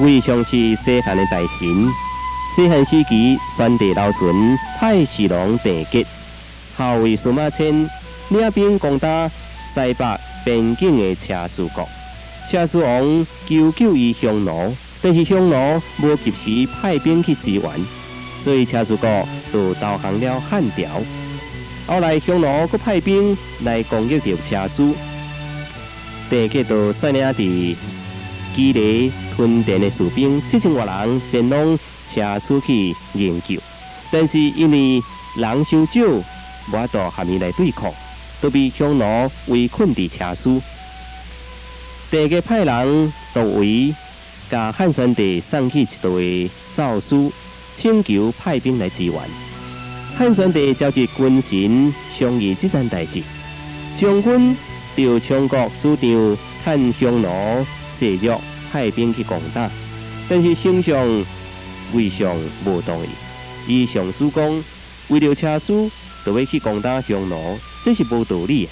为上是西汉的大神，西汉时期宣帝老孙太史郎地吉，号为司马迁，领兵攻打西北边境的车师国。车师王求救于匈奴，但是匈奴无及时派兵去支援，所以车师国就投降了汉朝。后来匈奴佮派兵来攻击着车师，地吉就率领伫基地屯田的士兵七千多人前往车师去营救，但是因为人伤少，无法度合面来对抗，都被匈奴围困伫车师。第个派人到位，甲汉宣帝送去一队诏书，请求派兵来支援。汉宣帝召集军神商议这件代志，将军调强国主张汉匈奴。谢约派兵去攻打，但是丞相魏相无同意。伊上书讲，为了车书，就要去攻打匈奴，这是无道理。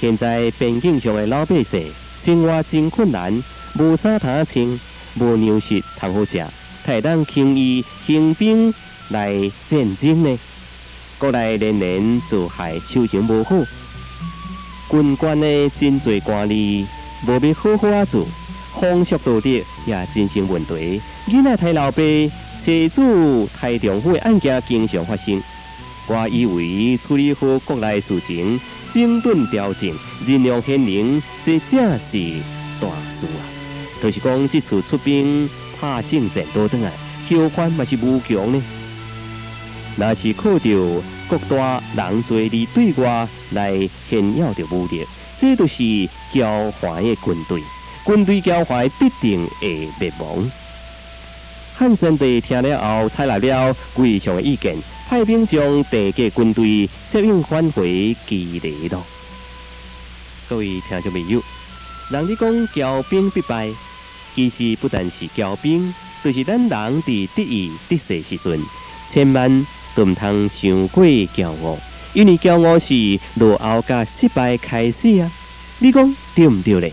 现在边境上的老百姓生活真困难，无衫通穿，无粮食通好食，太当轻易兴兵来战争呢？国内连连做害，修行无好，军官的真侪官吏。无必好好啊做，风俗道德也真成问题。囡仔太老爸，车主太丈夫的案件经常发生。我以为处理好国内事情，整顿调整，人量天宁，这正是大事啊！就是讲，这次出兵拍胜战多等来，后患嘛是无穷呢。那是靠着各大人多的对外来炫耀着武力。这都是交坏的军队，军队交坏必定会灭亡。汉宣帝听了后，采纳了贵上的意见，派兵将地界军队接应返回基地了。各位听众朋友，人哋讲骄兵必败，其实不但是骄兵，就是咱人伫得意得势时阵，千万都唔通伤过骄傲。因为骄傲是落后甲失败开始啊！你讲对唔对咧？